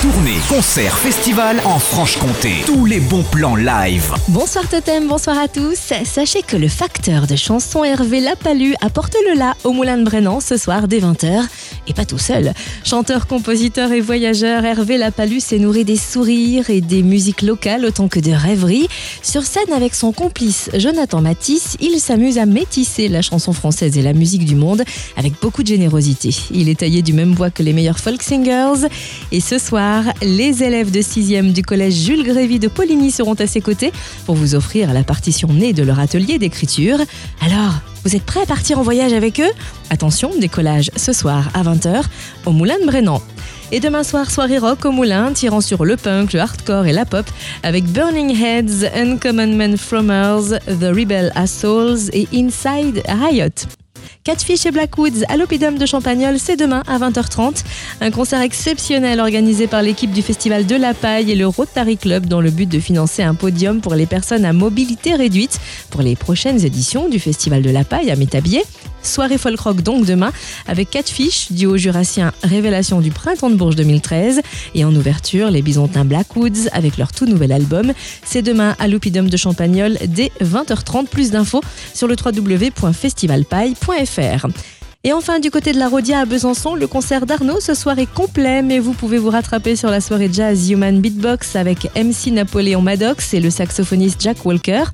Tournée, concert, festival en Franche-Comté. Tous les bons plans live. Bonsoir Totem, bonsoir à tous. Sachez que le facteur de chanson Hervé Lapalu apporte le là au Moulin de Brennan ce soir dès 20h. Et pas tout seul. Chanteur, compositeur et voyageur, Hervé Lapalu s'est nourri des sourires et des musiques locales autant que de rêveries. Sur scène avec son complice Jonathan Matisse, il s'amuse à métisser la chanson française et la musique du monde avec beaucoup de générosité. Il est taillé du même bois que les meilleurs folk singers. Et ce soir, les élèves de 6e du collège Jules Grévy de Poligny seront à ses côtés pour vous offrir la partition née de leur atelier d'écriture. Alors, vous êtes prêts à partir en voyage avec eux? Attention, décollage ce soir à 20h au Moulin de Brennan. Et demain soir, soirée rock au Moulin, tirant sur le punk, le hardcore et la pop, avec Burning Heads, Uncommon Men Fromers, The Rebel Assholes et Inside Riot. Catfish et Blackwoods à l'Opidum de Champagnol, c'est demain à 20h30. Un concert exceptionnel organisé par l'équipe du Festival de la Paille et le Rotary Club dans le but de financer un podium pour les personnes à mobilité réduite pour les prochaines éditions du Festival de la Paille à Métabier. Soirée folk rock donc demain avec Catfish, duo jurassien Révélation du printemps de Bourges 2013 et en ouverture les Bisontins Blackwoods avec leur tout nouvel album. C'est demain à l'Oupidum de Champagnol dès 20h30. Plus d'infos sur le www.festivalpaille.fr. Et enfin, du côté de la Rodia à Besançon, le concert d'Arnaud ce soir est complet, mais vous pouvez vous rattraper sur la soirée jazz Human Beatbox avec MC Napoléon Maddox et le saxophoniste Jack Walker.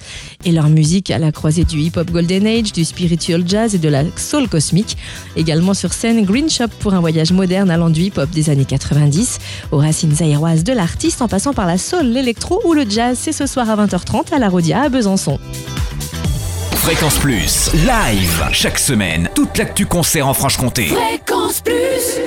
Et leur musique à la croisée du hip-hop Golden Age, du spiritual jazz et de la soul cosmique. Également sur scène, Green Shop pour un voyage moderne allant du hip-hop des années 90 aux racines aéroises de l'artiste en passant par la soul, l'électro ou le jazz. C'est ce soir à 20h30 à la Rodia à Besançon. Fréquence Plus, live, chaque semaine, toute l'actu concert en Franche-Comté. Fréquence Plus